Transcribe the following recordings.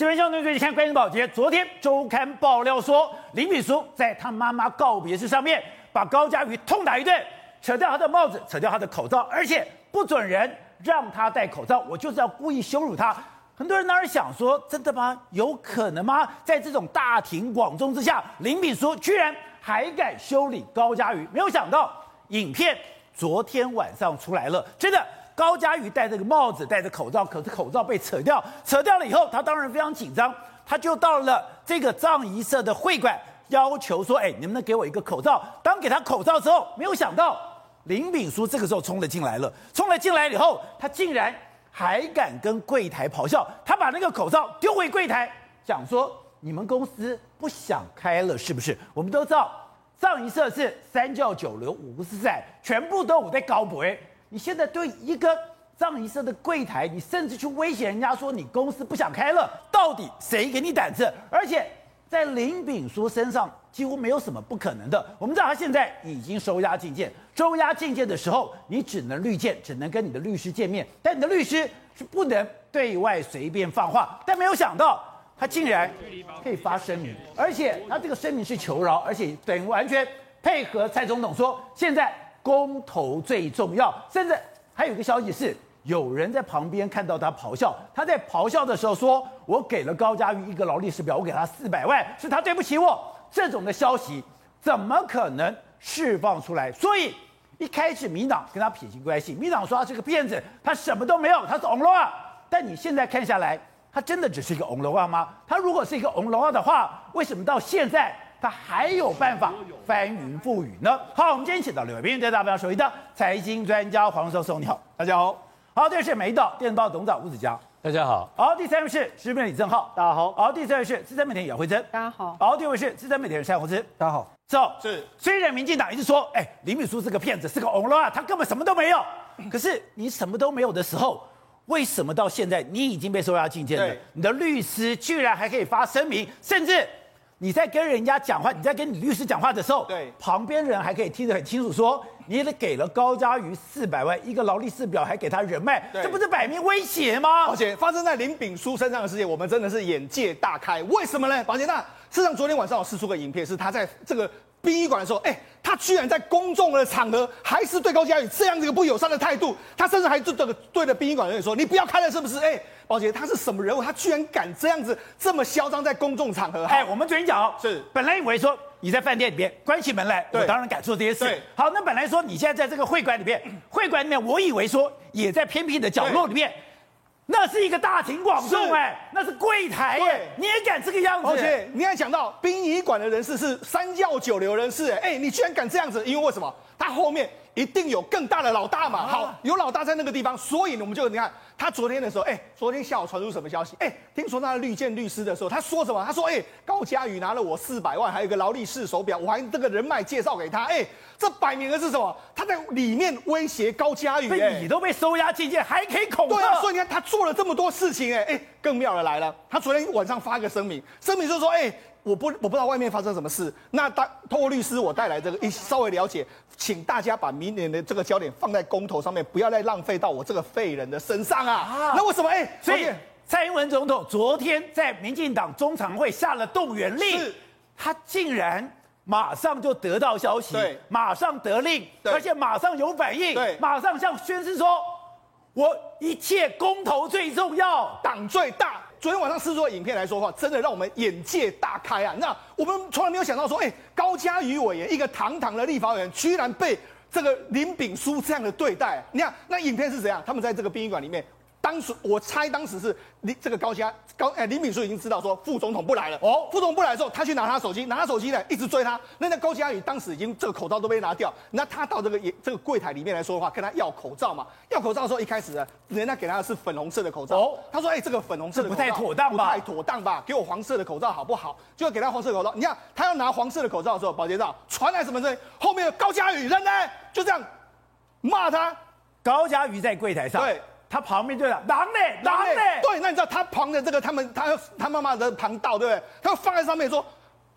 新闻相对最近看关键保洁，昨天周刊爆料说，林炳书在他妈妈告别式上面把高嘉瑜痛打一顿，扯掉他的帽子，扯掉他的口罩，而且不准人让他戴口罩，我就是要故意羞辱他。很多人当然想说，真的吗？有可能吗？在这种大庭广众之下，林炳书居然还敢修理高嘉瑜，没有想到影片昨天晚上出来了，真的。高嘉瑜戴着个帽子，戴着口罩，可是口罩被扯掉，扯掉了以后，他当然非常紧张，他就到了这个藏仪社的会馆，要求说：“哎，能不能给我一个口罩？”当给他口罩之后，没有想到林炳书这个时候冲了进来了，冲了进来以后，他竟然还敢跟柜台咆哮，他把那个口罩丢回柜台，讲说：“你们公司不想开了是不是？”我们都知道，藏仪社是三教九流五不四散，全部都有在高博。你现在对一个葬仪社的柜台，你甚至去威胁人家说你公司不想开了，到底谁给你胆子？而且在林炳书身上几乎没有什么不可能的。我们知道他现在已经收押禁见，收押禁见的时候，你只能律见，只能跟你的律师见面，但你的律师是不能对外随便放话。但没有想到他竟然可以发声明，而且他这个声明是求饶，而且等于完全配合蔡总统说现在。公投最重要，甚至还有一个消息是，有人在旁边看到他咆哮。他在咆哮的时候说：“我给了高嘉瑜一个劳力士表，我给他四百万，是他对不起我。”这种的消息怎么可能释放出来？所以一开始民党跟他撇清关系，民党说他是个骗子，他什么都没有，他是 on 啊。但你现在看下来，他真的只是一个 on 啊吗？他如果是一个 on 啊的话，为什么到现在？他还有办法翻云覆雨呢。好，我们今天请到两位对大家首一的财经专家黄教授，你好，大家好。好，这是美岛电子报董事长吴子嘉，大家好。好，第三位是时事李正浩，大家好。好，第四位是资深媒体姚慧珍，大家好。好，第五位是资深媒体人蔡宏之，大家好。走，是。虽然民进党一直说，哎，林敏书是个骗子，是个欧罗啊，他根本什么都没有。可是你什么都没有的时候，为什么到现在你已经被收押禁见了？你的律师居然还可以发声明，甚至。你在跟人家讲话，你在跟你律师讲话的时候，对，旁边人还可以听得很清楚，说你也给了高嘉瑜四百万，一个劳力士表，还给他人脉，这不是摆明威胁吗？而且发生在林炳书身上的事情，我们真的是眼界大开。为什么呢？宝杰，那事实上昨天晚上我试出个影片，是他在这个殡仪馆的时候，哎，他居然在公众的场合还是对高嘉瑜这样子一个不友善的态度，他甚至还对这个对着殡仪馆的人说：“你不要开了，是不是？”哎。宝杰，他是什么人物？他居然敢这样子这么嚣张在公众场合？哎，我们昨天讲是，本来以为说你在饭店里面关起门来，我当然敢做这些事。对，好，那本来说你现在在这个会馆里面，会馆里面，我以为说也在偏僻的角落里面，那是一个大庭广众，哎，那是柜台，哎，你也敢这个样子？而且你还讲到殡仪馆的人士是三教九流人士，哎，你居然敢这样子？因为为什么？他后面一定有更大的老大嘛。好，有老大在那个地方，所以呢，我们就你看。他昨天的时候，哎、欸，昨天下午传出什么消息？哎、欸，听说他的律见律师的时候，他说什么？他说，哎、欸，高嘉宇拿了我四百万，还有一个劳力士手表，我还这个人脉介绍给他，哎、欸，这摆明的是什么？他在里面威胁高嘉瑜，哎，你都被收押进监，还可以恐吓？对啊，所以你看他做了这么多事情，哎，哎，更妙的来了，他昨天晚上发个声明，声明就是说，哎、欸。我不我不知道外面发生什么事，那当通过律师我带来这个一稍微了解，请大家把明年的这个焦点放在公投上面，不要再浪费到我这个废人的身上啊！啊。那为什么？哎、欸，所以蔡英文总统昨天在民进党中常会下了动员令，他竟然马上就得到消息，对，马上得令，对。而且马上有反应，对，马上向宣誓说，我一切公投最重要，党最大。昨天晚上试出的影片来说话，真的让我们眼界大开啊！那我们从来没有想到说，哎、高嘉瑜委员一个堂堂的立法委员，居然被这个林炳书这样的对待。你看那影片是怎样？他们在这个殡仪馆里面。当时我猜，当时是李这个高嘉高哎李敏书已经知道说副总统不来了哦，副总统不来的时候，他去拿他手机，拿他手机呢一直追他。那那高嘉宇当时已经这个口罩都被拿掉，那他到这个也这个柜台里面来说的话，跟他要口罩嘛，要口罩的时候一开始呢，人家给他的是粉红色的口罩，哦，他说哎这个粉红色的口罩不太妥当吧？不太妥当吧？给我黄色的口罩好不好？就要给他黄色的口罩。你看他要拿黄色的口罩的时候，保洁照传来什么声音？后面的高嘉宇人呢就这样骂他，高嘉宇在柜台上对。他旁边对了，狼呢？狼呢？对，那你知道他旁的这个他们他他妈妈的旁道对不对？他放在上面说，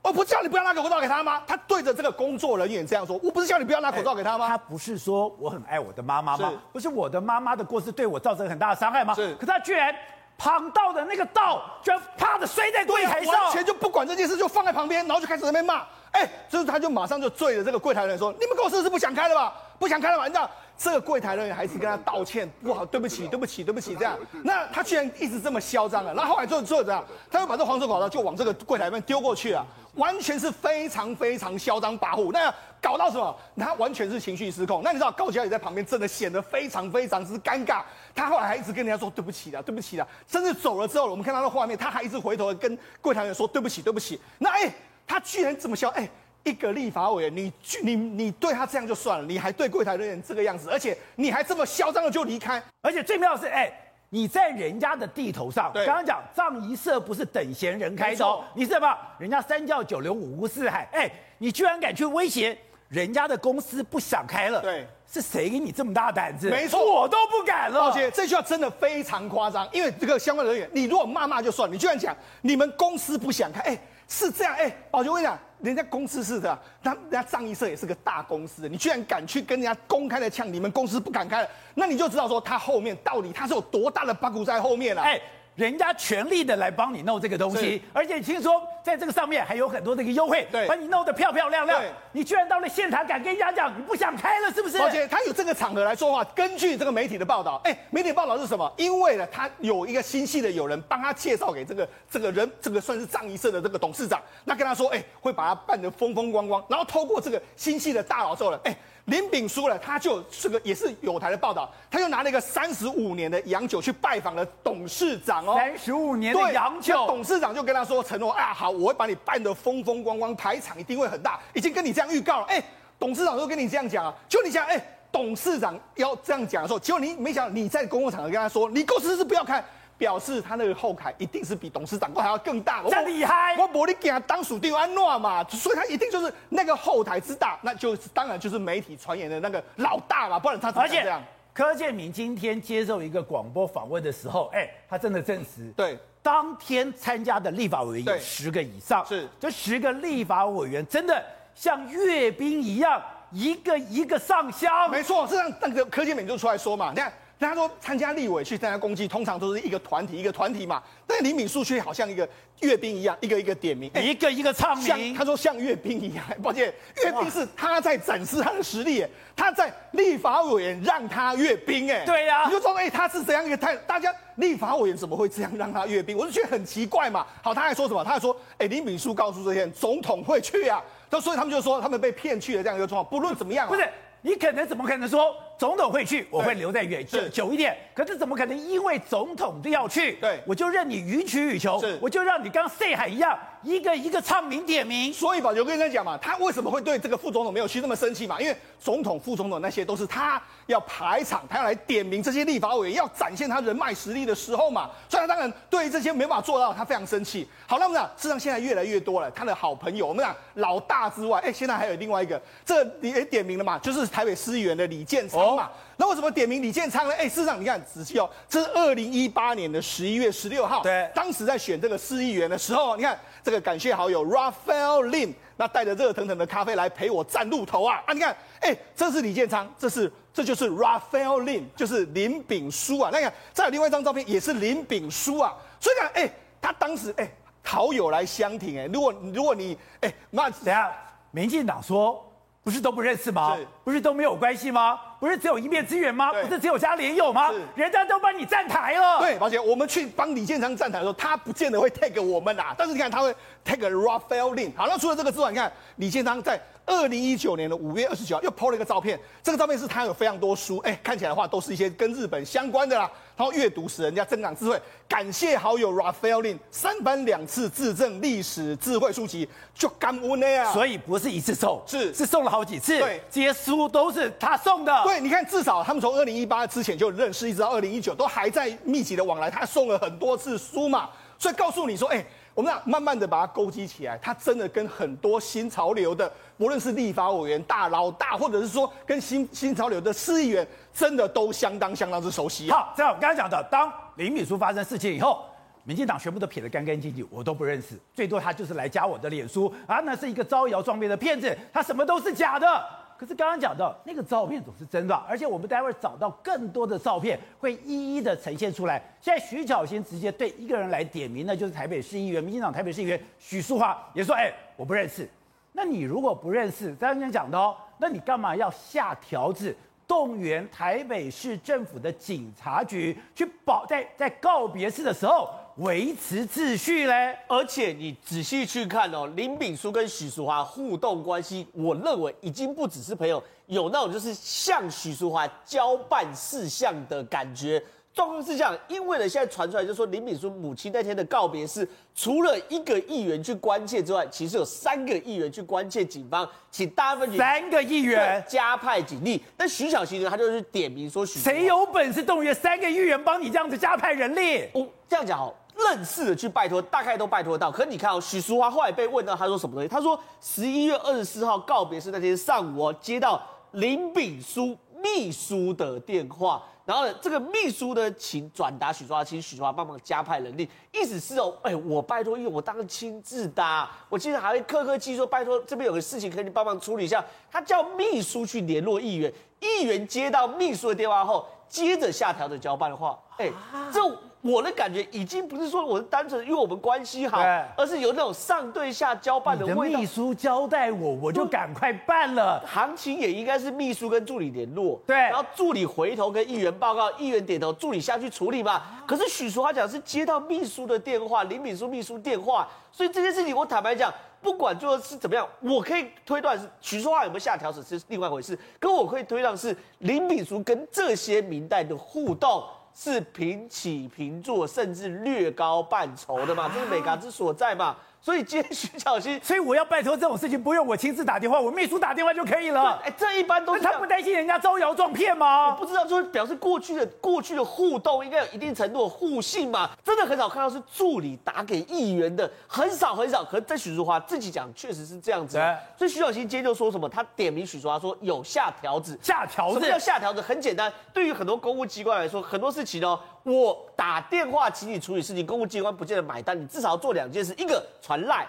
我不叫你不要拿口罩给他吗？他对着这个工作人员这样说，我不是叫你不要拿口罩给他吗？他不是说我很爱我的妈妈吗？是不是我的妈妈的过失对我造成很大的伤害吗？是。可是他居然旁道的那个道，居然啪的摔在柜台上，完全就不管这件事，就放在旁边，然后就开始在那边骂。哎，就是他就马上就醉了这个柜台人说：“你们公司是不想开了吧？不想开了吧？”你知道这个柜台人员还是跟他道歉，不好，对不起，对不起，对不起，这样。那他居然一直这么嚣张啊！然后后来就就这样，他就把这黄色口罩就往这个柜台里面丢过去了。完全是非常非常嚣张跋扈，那搞到什么？他完全是情绪失控。那你知道高嘉瑜在旁边真的显得非常非常之尴尬。他后来还一直跟人家说对不起的，对不起的。甚至走了之后，我们看到的画面，他还一直回头跟柜台员说对不起，对不起。那哎、他居然这么嚣哎，一个立法委员，你你你对他这样就算了，你还对柜台人员这个样子，而且你还这么嚣张的就离开，而且最妙的是哎。欸你在人家的地头上，刚刚讲葬仪社不是等闲人开刀，你是什么？人家三教九流五湖四海，哎，你居然敢去威胁人家的公司不想开了？对，是谁给你这么大胆子？没错，我都不敢了。抱歉，这句话真的非常夸张，因为这个相关人员，你如果骂骂就算，你居然讲你们公司不想开，哎。是这样，哎、欸，宝杰，我跟你讲，人家公司是的，他人家葬仪社也是个大公司，你居然敢去跟人家公开的呛，你们公司不敢开了，那你就知道说他后面到底他是有多大的八股在后面了、啊，哎、人家全力的来帮你弄这个东西，而且听说在这个上面还有很多这个优惠，对，把你弄得漂漂亮亮。你居然到了现场敢跟人家讲你不想开了，是不是？而且他有这个场合来说话，根据这个媒体的报道，哎，媒体报道是什么？因为呢，他有一个新系的友人帮他介绍给这个这个人，这个算是葬仪社的这个董事长，那跟他说，哎，会把他办得风风光光，然后透过这个新系的大佬之后呢，哎。林炳书呢，他就这个也是有台的报道，他就拿了一个三十五年的洋酒去拜访了董事长哦，三十五年的洋酒，董事长就跟他说承诺啊，好，我会把你办得风风光光，排场一定会很大，已经跟你这样预告了。哎，董事长都跟你这样讲啊，就你想，哎，董事长要这样讲的时候，结果你没想到你在公共场合跟他说，你公司是不要开。表示他那个后台一定是比董事长还要更大，这厉害！我玻璃给他当属定安诺嘛，所以他一定就是那个后台之大，那就是当然就是媒体传言的那个老大嘛，不然他怎么这样？柯建铭今天接受一个广播访问的时候，哎，他真的证实，对，当天参加的立法委员有十个以上，是这十个立法委员真的像阅兵一样，一个一个上香，没错，是让那个柯建铭就出来说嘛，你看。他说参加立委去参加攻击，通常都是一个团体一个团体嘛。但李敏淑却好像一个阅兵一样，一个一个点名，一个一个唱名。他说像阅兵一样，抱歉，阅兵是他在展示他的实力，他在立法委员让他阅兵，哎，对呀、啊，你就说，哎，他是怎样一个态？大家立法委员怎么会这样让他阅兵？我就觉得很奇怪嘛。好，他还说什么？他还说，哎，林敏淑告诉这些人，总统会去啊。那所以他们就说，他们被骗去了这样一个状况。不论怎么样、啊，不是。你可能怎么可能说总统会去，我会留在远久久一点？可是怎么可能因为总统都要去，对，我就任你予取予求，我就让你刚赛海一样，一个一个唱名点名。所以宝杰，我跟你讲嘛，他为什么会对这个副总统没有去那么生气嘛？因为总统、副总统那些都是他要排场，他要来点名这些立法委员，要展现他人脉实力的时候嘛。所以他当然对于这些没办法做到，他非常生气。好，那我们讲，事实上现在越来越多了，他的好朋友，我们讲老大之外，哎，现在还有另外一个，这也点名了嘛，就是。台北市议员的李建昌嘛，那为什么点名李建昌呢？哎，事实上你看仔细哦，这是二零一八年的十一月十六号，对，当时在选这个市议员的时候，你看这个感谢好友 Raphael Lin，那带着热腾腾的咖啡来陪我站路头啊啊！你看，哎，这是李建昌，这是这就是 Raphael Lin，就是林炳书啊。那你看再有另外一张照片，也是林炳书啊。所以讲，哎，他当时哎好友来相挺，哎，如果如果你哎，那等下民进党说。不是都不认识吗？不是都没有关系吗？不是只有一面之缘吗？不是只有家连友吗？人家都帮你站台了。对，而且我们去帮李建昌站台的时候，他不见得会 tag 我们呐。但是你看，他会 tag Raphael Lin。好，那除了这个之外，你看李建昌在二零一九年的五月二十九号又 po 了一个照片。这个照片是他有非常多书，哎，看起来的话都是一些跟日本相关的啦。然后阅读使人家增长智慧，感谢好友 Raphael Lin 三番两次自赠历史智慧书籍，就感恩的呀。所以不是一次送，是是送了好几次。对，这些书都是他送的。对，你看，至少他们从二零一八之前就认识，一直到二零一九都还在密集的往来。他送了很多次书嘛，所以告诉你说，哎。我们俩慢慢的把它勾稽起来，他真的跟很多新潮流的，无论是立法委员大老大，或者是说跟新新潮流的市议员，真的都相当相当之熟悉。好，这样我刚才讲的，当林敏书发生事情以后，民进党全部都撇得干干净净，我都不认识，最多他就是来加我的脸书啊，那是一个招摇撞骗的骗子，他什么都是假的。可是刚刚讲到那个照片总是真的，而且我们待会儿找到更多的照片，会一一的呈现出来。现在徐巧芯直接对一个人来点名那，就是台北市议员、民进党台北市议员许淑华，也说：“哎，我不认识。”那你如果不认识，刚刚讲的哦，那你干嘛要下条子？动员台北市政府的警察局去保在在告别式的时候维持秩序嘞，而且你仔细去看哦，林炳书跟许淑华互动关系，我认为已经不只是朋友，有那种就是向许淑华交办事项的感觉。状况是这样，因为呢，现在传出来就是说林炳书母亲那天的告别是，除了一个议员去关切之外，其实有三个议员去关切警方，请大分局三个议员加派警力。但徐巧芯呢，他就是点名说许，谁有本事动员三个议员帮你这样子加派人力？哦，这样讲好，认识的去拜托，大概都拜托到。可是你看哦，许淑华后来被问到，他说什么东西？他说十一月二十四号告别式那天上午哦，接到林炳书秘书的电话。然后呢，这个秘书呢，请转达许淑华，请许淑华帮忙加派人力，意思是哦，哎，我拜托，因为我当亲自的，我其实还会客客气说，拜托这边有个事情可以帮忙处理一下。他叫秘书去联络议员，议员接到秘书的电话后，接着下调的交办的话，哎，这。我的感觉已经不是说我是单纯因为我们关系好，而是有那种上对下交办的味道。秘书交代我，我就赶快办了。行情也应该是秘书跟助理联络，对，然后助理回头跟议员报告，议员点头，助理下去处理嘛。可是许淑华讲是接到秘书的电话，林敏书秘书电话，所以这件事情我坦白讲，不管最后是怎么样，我可以推断是徐淑华有没有下调子是另外一回事，可我可以推断是林炳书跟这些明代的互动。是平起平坐，甚至略高半筹的嘛？这是美嘎之所在嘛？所以今天徐巧芯，所以我要拜托这种事情不用我亲自打电话，我秘书打电话就可以了。哎，这一般都是他不担心人家招摇撞骗吗？我不知道，就是表示过去的过去的互动应该有一定程度的互信嘛？真的很少看到是助理打给议员的，很少很少。可是在许淑华自己讲，确实是这样子。所以徐巧芯今天就说什么？他点名许淑华说有下条子，下条子。什么叫下条子？很简单，对于很多公务机关来说，很多事情哦，我打电话请你处理事情，公务机关不见得买单，你至少要做两件事，一个传赖。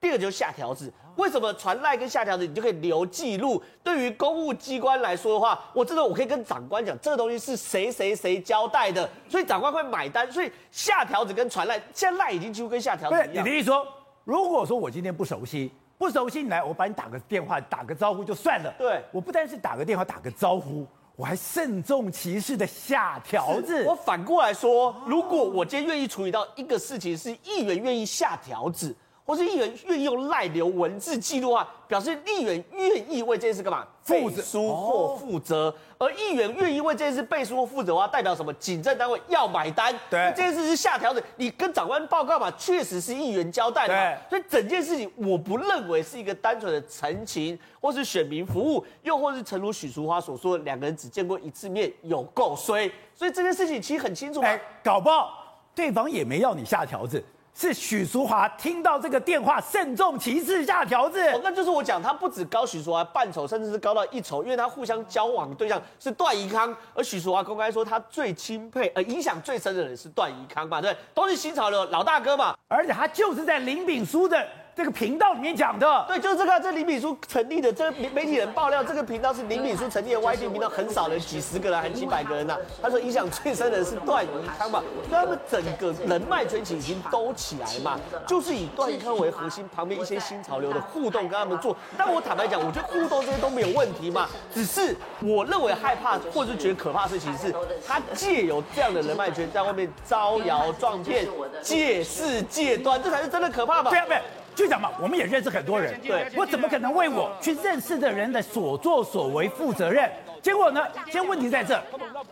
第二个就是下条子，为什么传赖跟下条子你就可以留记录？对于公务机关来说的话，我真的我可以跟长官讲，这个东西是谁谁谁交代的，所以长官会买单。所以下条子跟传赖，现在赖已经几乎跟下条子一样。你的意思说，如果说我今天不熟悉，不熟悉你来，我把你打个电话，打个招呼就算了。对，我不单是打个电话，打个招呼，我还慎重其事的下条子。我反过来说，如果我今天愿意处理到一个事情，是议员愿意下条子。或是议员愿意用赖留文字记录啊，表示议员愿意为这件事干嘛？负书或负责。哦、而议员愿意为这件事背书或负责的话，代表什么？警政单位要买单。对，这件事是下条子，你跟长官报告嘛，确实是议员交代的。对，所以整件事情我不认为是一个单纯的陈情或是选民服务，又或是诚如许淑华所说，两个人只见过一次面，有够衰。所以这件事情其实很清楚，哎，搞不好对方也没要你下条子。是许淑华听到这个电话，慎重其事下条子。哦，那就是我讲，他不止高许淑华半筹，甚至是高到一筹，因为他互相交往的对象是段宜康，而许淑华公开说他最钦佩、呃影响最深的人是段宜康嘛，对，都是新潮流老大哥嘛，而且他就是在林炳书的。这个频道里面讲的，对，就是这个，这林敏书成立的，这媒媒体人爆料，这个频道是林敏书成立的 YT 频道，很少人，几十个人，还几百个人呐、啊。他说影响最深的人是段宜康嘛，所以他们整个人脉圈起已经兜起来嘛，就是以段宜康为核心，旁边一些新潮流的互动跟他们做。但我坦白讲，我觉得互动这些都没有问题嘛，只是我认为害怕或者是觉得可怕的事情是，他借由这样的人脉圈在外面招摇撞骗、借势借端，这才是真的可怕吧？对啊，对。就讲嘛，我们也认识很多人，对，我怎么可能为我去认识的人的所作所为负责任？结果呢，现在问题在这，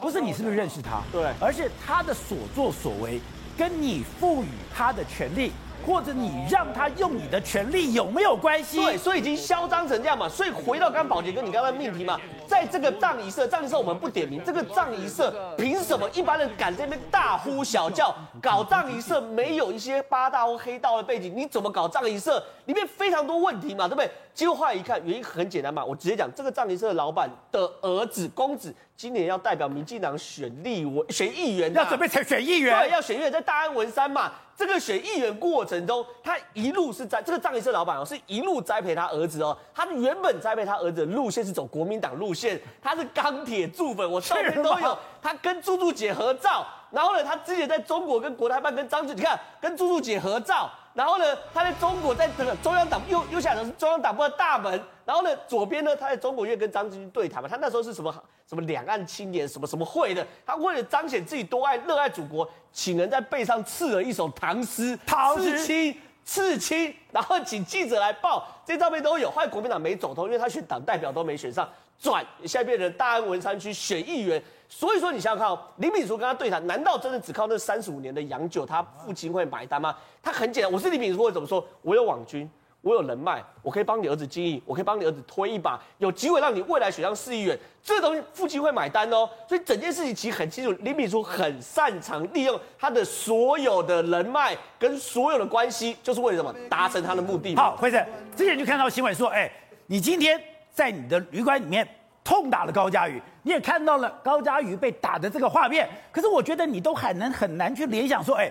不是你是不是认识他，对，而是他的所作所为跟你赋予他的权利。或者你让他用你的权利有没有关系？对，所以已经嚣张成这样嘛。所以回到刚宝杰哥你刚刚命题嘛，在这个葬仪社，葬仪社我们不点名，这个葬仪社凭什么一般人敢在那边大呼小叫？搞葬仪社没有一些八大或黑道的背景，你怎么搞葬仪社？里面非常多问题嘛，对不对？结果后来一看，原因很简单嘛，我直接讲，这个葬仪社的老板的儿子公子。今年要代表民进党选立委、选议员，要准备选议员，对，要选议员，在大安文山嘛。这个选议员过程中，他一路是在这个葬仪社老板哦，是一路栽培他儿子哦。他原本栽培他儿子的路线是走国民党路线，他是钢铁柱粉，我照片都有。他跟朱柱姐合照，然后呢，他之前在中国跟国台办跟张志，你看跟朱柱姐合照。然后呢，他在中国在这个中央党右右下角是中央党部的大门。然后呢，左边呢，他在中国院跟张志军对谈嘛。他那时候是什么什么两岸青年什么什么会的。他为了彰显自己多爱热爱祖国，请人在背上刺了一首唐诗，唐诗刺青刺青，然后请记者来报，这些照片都有。后来国民党没走通，因为他选党代表都没选上，转现在变成大安文山区选议员。所以说，你想想看哦，林炳书跟他对谈，难道真的只靠那三十五年的洋酒，他父亲会买单吗？他很简单，我是林炳书会怎么说？我有网军，我有人脉，我可以帮你儿子经营，我可以帮你儿子推一把，有机会让你未来选上市议员，这东西父亲会买单哦。所以整件事情其实很清楚，林炳书很擅长利用他的所有的人脉跟所有的关系，就是为了什么？达成他的目的。好，辉生，之前就看到新闻说，哎，你今天在你的旅馆里面。痛打了高嘉瑜，你也看到了高嘉瑜被打的这个画面。可是我觉得你都很难很难去联想说，哎，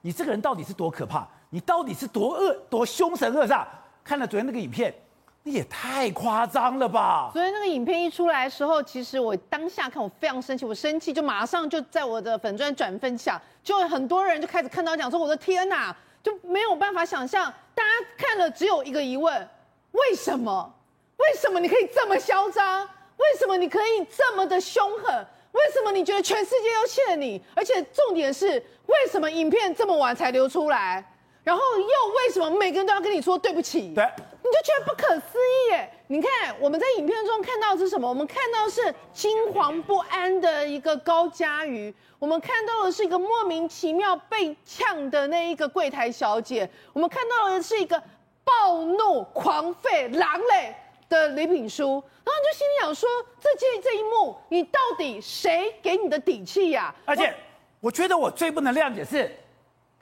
你这个人到底是多可怕？你到底是多恶多凶神恶煞？看了昨天那个影片，你也太夸张了吧！昨天那个影片一出来的时候，其实我当下看我非常生气，我生气就马上就在我的粉专转分享，就很多人就开始看到讲说，我的天哪，就没有办法想象，大家看了只有一个疑问：为什么？为什么你可以这么嚣张？为什么你可以这么的凶狠？为什么你觉得全世界都欠你？而且重点是，为什么影片这么晚才流出来？然后又为什么每个人都要跟你说对不起？对，你就觉得不可思议耶！你看我们在影片中看到的是什么？我们看到的是惊惶不安的一个高嘉瑜，我们看到的是一个莫名其妙被呛的那一个柜台小姐，我们看到的是一个暴怒狂吠狼类的李炳书，然后就心里想说：这这这一幕，你到底谁给你的底气呀、啊？而且，我觉得我最不能谅解是，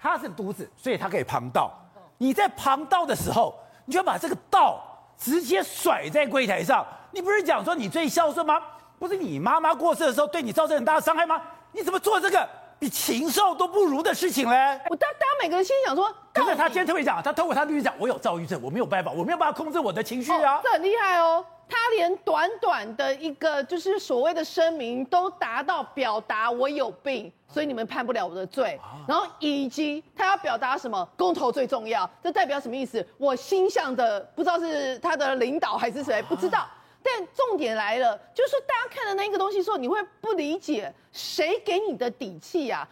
他是独子，所以他可以旁道。你在旁道的时候，你就要把这个道直接甩在柜台上。你不是讲说你最孝顺吗？不是你妈妈过世的时候对你造成很大的伤害吗？你怎么做这个？比禽兽都不如的事情嘞！我当当每个人心里想说，可是他今天特别讲，他透过他律师讲，我有躁郁症，我没有办法，我没有办法控制我的情绪啊。哦、这很厉害哦，他连短短的一个就是所谓的声明都达到表达我有病，所以你们判不了我的罪。啊、然后以及他要表达什么，公投最重要，这代表什么意思？我心向的不知道是他的领导还是谁，不知道。啊但重点来了，就是大家看的那个东西的时候，你会不理解谁给你的底气呀？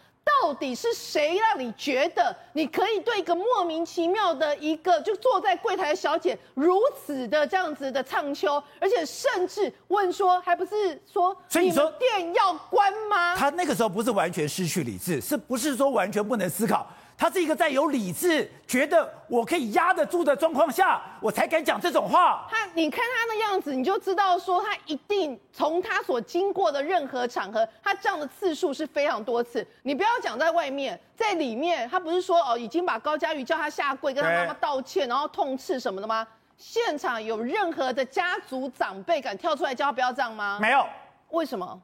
到底是谁让你觉得你可以对一个莫名其妙的一个就坐在柜台的小姐如此的这样子的唱秋，而且甚至问说，还不是说你说店要关吗？他那个时候不是完全失去理智，是不是说完全不能思考？他是一个在有理智、觉得我可以压得住的状况下，我才敢讲这种话。他，你看他的样子，你就知道说他一定从他所经过的任何场合，他这样的次数是非常多次。你不要讲在外面，在里面，他不是说哦，已经把高嘉瑜叫他下跪，跟他妈妈道歉，然后痛斥什么的吗？现场有任何的家族长辈敢跳出来叫他不要这样吗？没有。为什么？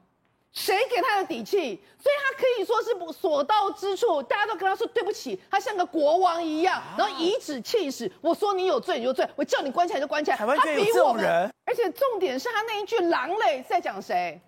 谁给他的底气？所以他可以说是所到之处，大家都跟他说对不起，他像个国王一样，然后颐指气使。我说你有罪你就罪，我叫你关起来就关起来。台湾就有这种人，而且重点是他那一句狼类在讲谁？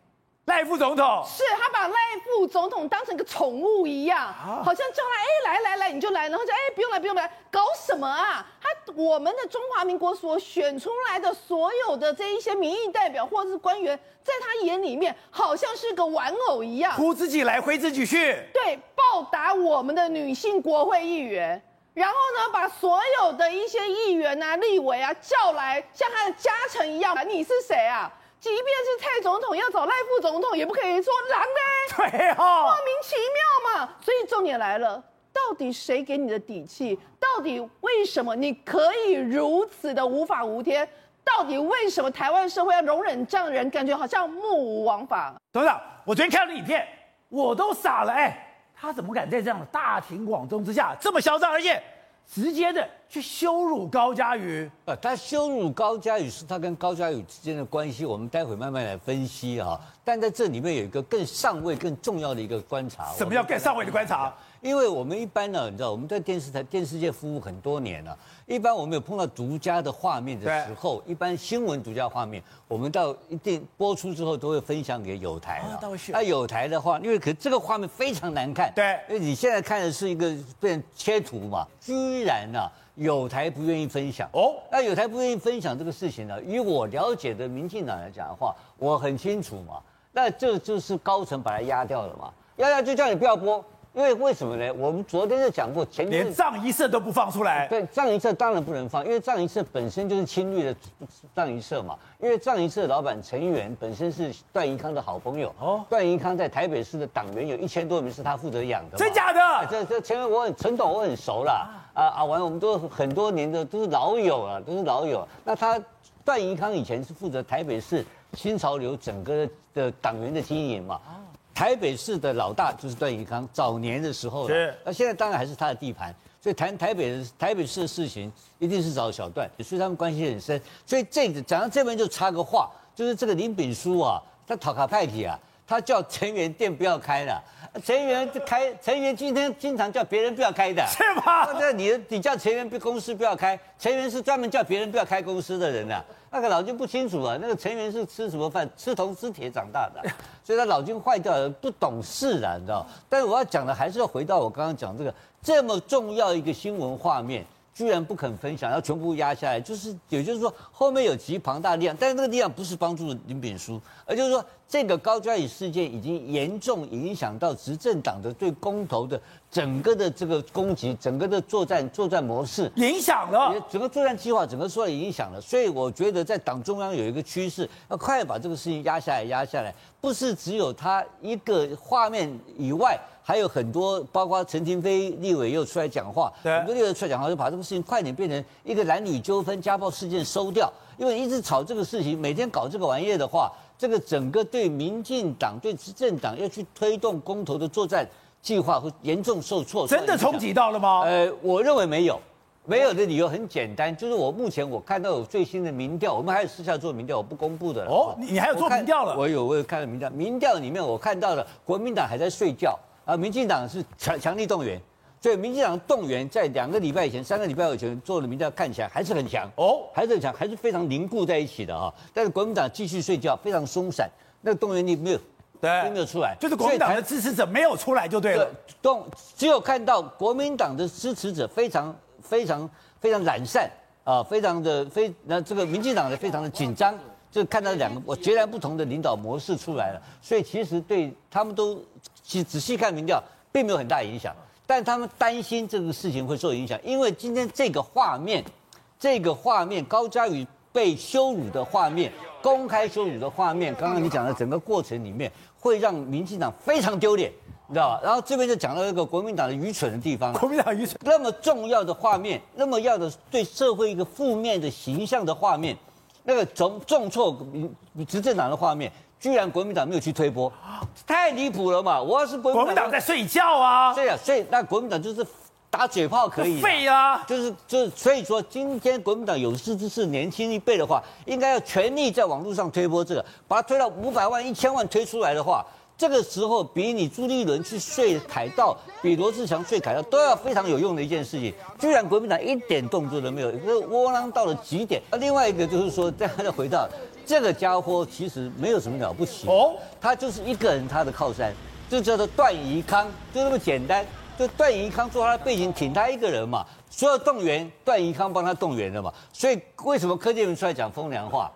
赖副总统是他把赖副总统当成个宠物一样，啊、好像叫他哎来来来你就来，然后就哎不用来不用来，搞什么啊？他我们的中华民国所选出来的所有的这一些民意代表或者是官员，在他眼里面好像是个玩偶一样，呼自己来挥自己去。对，报答我们的女性国会议员，然后呢把所有的一些议员啊、立委啊叫来，像他的家臣一样。你是谁啊？即便是蔡总统要找赖副总统，也不可以说狼的，对哦，莫名其妙嘛。所以重点来了，到底谁给你的底气？到底为什么你可以如此的无法无天？到底为什么台湾社会要容忍这样的人？感觉好像目无王法。董事长，我昨天看了影片，我都傻了。哎，他怎么敢在这样的大庭广众之下这么嚣张？而且直接的去羞辱高佳瑜。呃，他羞辱高佳瑜是他跟高佳瑜之间的关系，我们待会慢慢来分析哈。但在这里面有一个更上位、更重要的一个观察。什么叫更上位的观察？因为我们一般呢，你知道我们在电视台、电视界服务很多年了，一般我们有碰到独家的画面的时候，一般新闻独家画面，我们到一定播出之后都会分享给友台了。那友台的话，因为可这个画面非常难看，对，因为你现在看的是一个变切图嘛，居然呢、啊，友台不愿意分享。哦。那友台不愿意分享这个事情呢，以我了解的民进党来讲的话，我很清楚嘛，那这就是高层把它压掉了嘛，压掉就叫你不要播。因为为什么呢？我们昨天就讲过，前天连藏一社都不放出来。对，藏一社当然不能放，因为藏一社本身就是亲绿的藏一社嘛。因为藏一社的老板陈元本身是段宜康的好朋友哦，段宜康在台北市的党员有一千多名是他负责养的。真假的？啊、这这前面我很陈董我很熟了啊啊，完我们都很多年的都是老友了，都是老友。那他段宜康以前是负责台北市新潮流整个的党员的经营嘛。台北市的老大就是段宜康，早年的时候了，那现在当然还是他的地盘，所以谈台北的台北市的事情，一定是找小段，所以他们关系很深。所以这个讲到这边就插个话，就是这个林炳书啊，他讨卡派体啊，他叫成员店不要开了，陈元开，陈元今天经常叫别人不要开的，是吗？那你你叫陈元公司不要开，陈元是专门叫别人不要开公司的人呐、啊。那个老君不清楚啊，那个陈元是吃什么饭？吃铜吃铁长大的，所以他脑筋坏掉了，不懂事了，你知道？但是我要讲的还是要回到我刚刚讲这个这么重要一个新闻画面，居然不肯分享，要全部压下来，就是也就是说后面有极庞大力量，但是那个力量不是帮助林炳书，而就是说这个高嘉宇事件已经严重影响到执政党的对公投的。整个的这个攻击，整个的作战作战模式影响了，整个作战计划，整个受到影响了。所以我觉得在党中央有一个趋势，要快把这个事情压下来，压下来。不是只有他一个画面以外，还有很多，包括陈亭妃立委又出来讲话，很多立委出来讲话，就把这个事情快点变成一个男女纠纷、家暴事件收掉。因为一直吵这个事情，每天搞这个玩意的话，这个整个对民进党、对执政党要去推动公投的作战。计划会严重受挫，真的冲击到了吗？呃，我认为没有，没有的理由很简单，就是我目前我看到有最新的民调，我们还有私下做民调，我不公布的。哦，你还有做民调了？我，我有，我有看到民调，民调里面我看到了国民党还在睡觉，啊，民进党是强强力动员，所以民进党动员在两个礼拜以前、三个礼拜以前做的民调看起来还是很强哦，还是很强，还是非常凝固在一起的哈。但是国民党继续睡觉，非常松散，那个动员力没有。对，没有出来，就是国民党的支持者没有出来就对了。动只有看到国民党的支持者非常非常非常懒散啊，非常的非那这个民进党的非常的紧张，就看到两个我截然不同的领导模式出来了。所以其实对他们都其实仔细看民调，并没有很大影响，但他们担心这个事情会受影响，因为今天这个画面，这个画面高嘉宇被羞辱的画面，公开羞辱的画面，刚刚你讲的整个过程里面。会让民进党非常丢脸，你知道吧？然后这边就讲到一个国民党的愚蠢的地方。国民党愚蠢，那么重要的画面，那么要的对社会一个负面的形象的画面，那个重重挫执政党的画面，居然国民党没有去推波，太离谱了嘛！我要是国民党，在睡觉啊。对啊，所以那国民党就是。打嘴炮可以废啊，就是就是，所以说今天国民党有识之士年轻一辈的话，应该要全力在网络上推波这个，把它推到五百万、一千万推出来的话，这个时候比你朱立伦去睡凯道，比罗志强睡凯道都要非常有用的一件事情。居然国民党一点动作都没有，这窝囊到了极点。那另外一个就是说，再再回到这个家伙，其实没有什么了不起哦，他就是一个人他的靠山，就叫做段宜康，就那么简单。就段宜康做他的背景挺他一个人嘛，所有动员段宜康帮他动员的嘛，所以为什么柯建铭出来讲风凉话？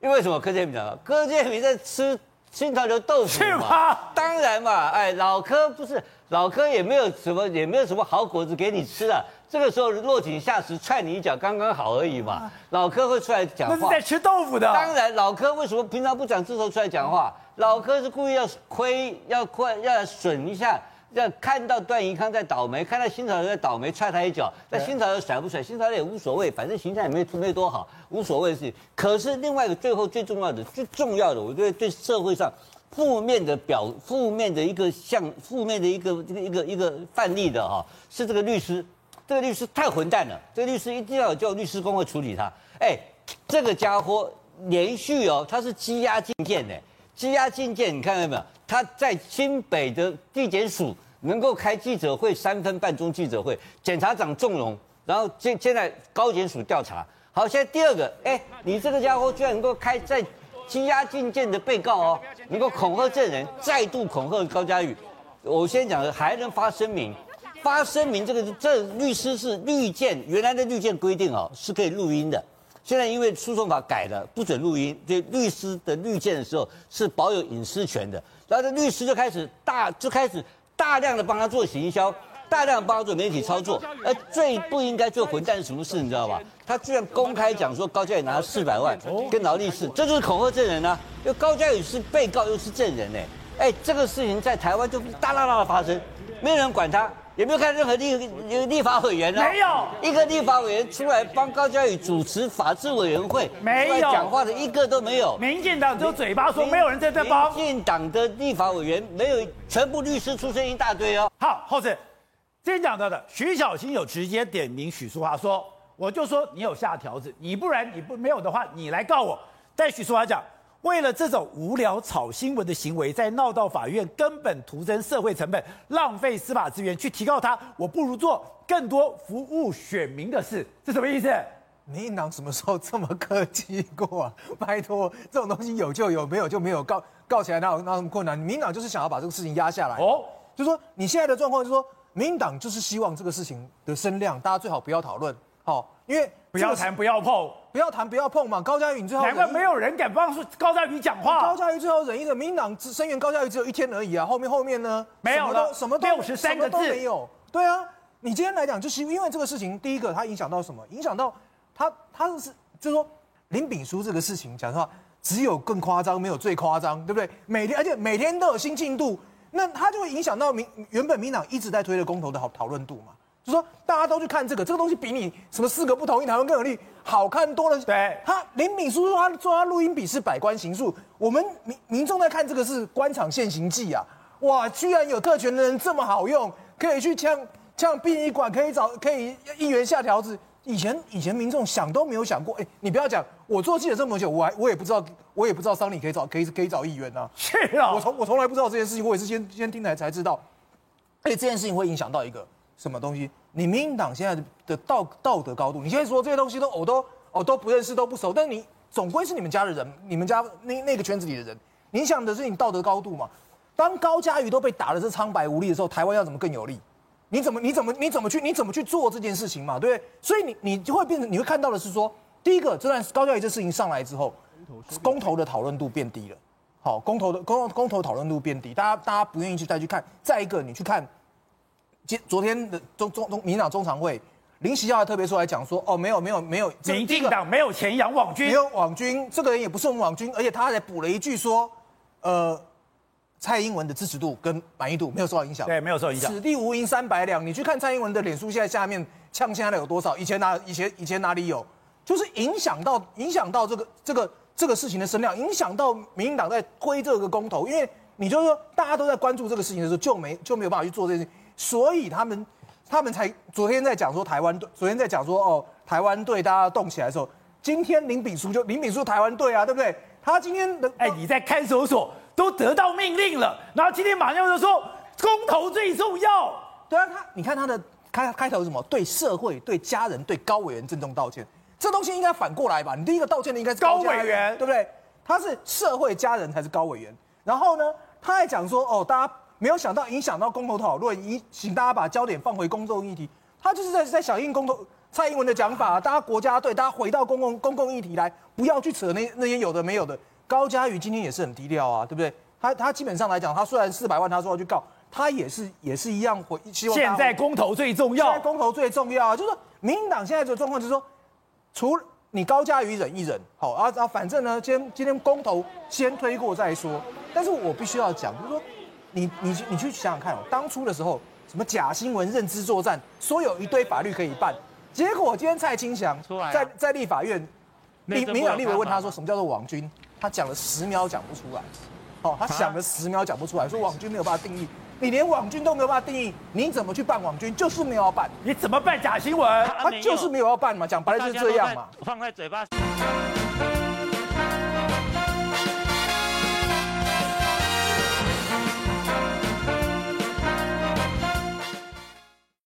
因为什么？柯建铭讲，柯建铭在吃新潮流豆腐嘛，吗当然嘛，哎，老柯不是老柯也没有什么也没有什么好果子给你吃啊，这个时候落井下石踹你一脚刚刚好而已嘛，老柯会出来讲话，那是在吃豆腐的。当然，老柯为什么平常不讲这时候出来讲话？老柯是故意要亏要亏要损一下。要看到段宜康在倒霉，看到新潮流在倒霉，踹他一脚。那新潮流甩不甩？新潮流也无所谓，反正形象也没没多好，无所谓的事情。可是另外一个最后最重要的、最重要的，我觉得对社会上负面的表、负面的一个像负面的一个一个一个一个范例的哈，是这个律师。这个律师太混蛋了，这个律师一定要叫律师公会处理他。哎，这个家伙连续哦，他是羁押禁见的，羁押禁见，你看到没有？他在新北的地检署能够开记者会，三分半钟记者会，检察长纵容，然后现现在高检署调查。好，现在第二个，哎，你这个家伙居然能够开在羁押禁见的被告哦，能够恐吓证人，再度恐吓高嘉瑜。我先讲的还能发声明，发声明这个这律师是律建，原来的律建规定哦是可以录音的，现在因为诉讼法改了，不准录音，对律师的律见的时候是保有隐私权的，然后这律师就开始大就开始大量的帮他做行销，大量的帮他做媒体操作，而最不应该做混蛋是什么事你知道吧？他居然公开讲说高嘉宇拿了四百万跟劳力士，这就是恐吓证人啊，因为高嘉宇是被告又是证人呢。哎，这个事情在台湾就大大大的发生，没有人管他，也没有看任何立立法委员啊，没有一个立法委员出来帮高嘉宇主持法制委员会，没有讲话的一个都没有。民进党只有嘴巴说，没有人在这帮。民进党的立法委员没有，全部律师出身一大堆哦。好，后子今天讲到的徐小新有直接点名许淑华说，我就说你有下条子，你不然你不没有的话，你来告我。但许淑华讲。为了这种无聊炒新闻的行为，在闹到法院，根本徒增社会成本，浪费司法资源去提告他，我不如做更多服务选民的事，这什么意思？民进党什么时候这么客气过啊？拜托，这种东西有就有，没有就没有，告告起来哪有哪有那么困难？民进党就是想要把这个事情压下来。哦，就说你现在的状况，就是说民进党就是希望这个事情的声量，大家最好不要讨论，好，因为。不要谈，不要碰，不要谈，不要碰嘛。高嘉瑜，你最后难怪没有人敢帮高嘉瑜讲话。高嘉瑜最后忍一忍，民进党声援高嘉瑜只有一天而已啊。后面后面呢？没有了，什么都六十三个字没有。对啊，你今天来讲，就是因为这个事情，第一个它影响到什么？影响到他，他是就是说林炳书这个事情，讲实话，只有更夸张，没有最夸张，对不对？每天而且每天都有新进度，那它就会影响到民原本民党一直在推的公投的好讨论度嘛。就说大家都去看这个，这个东西比你什么四个不同意台湾更有利，好看多了。对，他林敏书说他说他录音笔是百官行述，我们民民众在看这个是官场现形记啊！哇，居然有特权的人这么好用，可以去呛呛殡仪馆，可以找可以议员下条子。以前以前民众想都没有想过，哎，你不要讲，我做记者这么久，我还我也不知道，我也不知道桑尼可以找可以可以找议员呐、啊。是啊，我从我从来不知道这件事情，我也是先先听来才知道，而且这件事情会影响到一个。什么东西？你民进党现在的道道德高度，你现在说这些东西都我都我都不认识都不熟，但你总归是你们家的人，你们家那那个圈子里的人，你想的是你道德高度嘛？当高嘉瑜都被打的是苍白无力的时候，台湾要怎么更有利？你怎么你怎么你怎么去你怎么去做这件事情嘛？对不对？所以你你就会变成你会看到的是说，第一个这段高嘉瑜这事情上来之后，公投的讨论度变低了，好，公投的公公投讨论度变低，大家大家不愿意去再去看。再一个，你去看。今昨天的中中中民党中常会，林奇耀还特别出来讲说，哦，没有没有没有，民进党没有钱养网军，没有网军，这个人也不是我们网军，而且他还补了一句说，呃，蔡英文的支持度跟满意度没有受到影响，对，没有受到影响，此地无银三百两，你去看蔡英文的脸书，现在下面呛现在的有多少？以前哪以前以前哪里有？就是影响到影响到这个这个这个事情的声量，影响到民进党在推这个公投，因为你就是说大家都在关注这个事情的时候，就没就没有办法去做这件事情。所以他们，他们才昨天在讲说台湾队，昨天在讲说哦，台湾队大家动起来的时候，今天林炳书就林炳书台湾队啊，对不对？他今天的哎，你在看守所都得到命令了，然后今天马上就说公投最重要，对啊，他你看他的开开头是什么？对社会、对家人、对高委员郑重道歉，这东西应该反过来吧？你第一个道歉的应该是高委员，对不对？他是社会家人才是高委员，然后呢，他还讲说哦，大家。没有想到影响到公投讨论，引请大家把焦点放回公众议题。他就是在在响应公投蔡英文的讲法，大家国家队，大家回到公共公共议题来，不要去扯那那些有的没有的。高嘉瑜今天也是很低调啊，对不对？他他基本上来讲，他虽然四百万他说要去告，他也是也是一样回希望。现在公投最重要，现在公投最重要啊，就是说民进党现在的状况就是说，除你高嘉瑜忍一忍，好啊啊，反正呢，今天今天公投先推过再说。但是我必须要讲，就是说。你你你去想想看哦，当初的时候，什么假新闻、认知作战，说有一堆法律可以办，结果今天蔡清祥在在立法院，立民党立委问他说什么叫做网军，他讲了十秒讲不出来，哦，他想了十秒讲不出来，说网军没有办法定义。你连网军都没有办法定义，你怎么去办网军？就是没有要办，你怎么办假新闻？他就是没有要办嘛，讲白了就是这样嘛。放在嘴巴。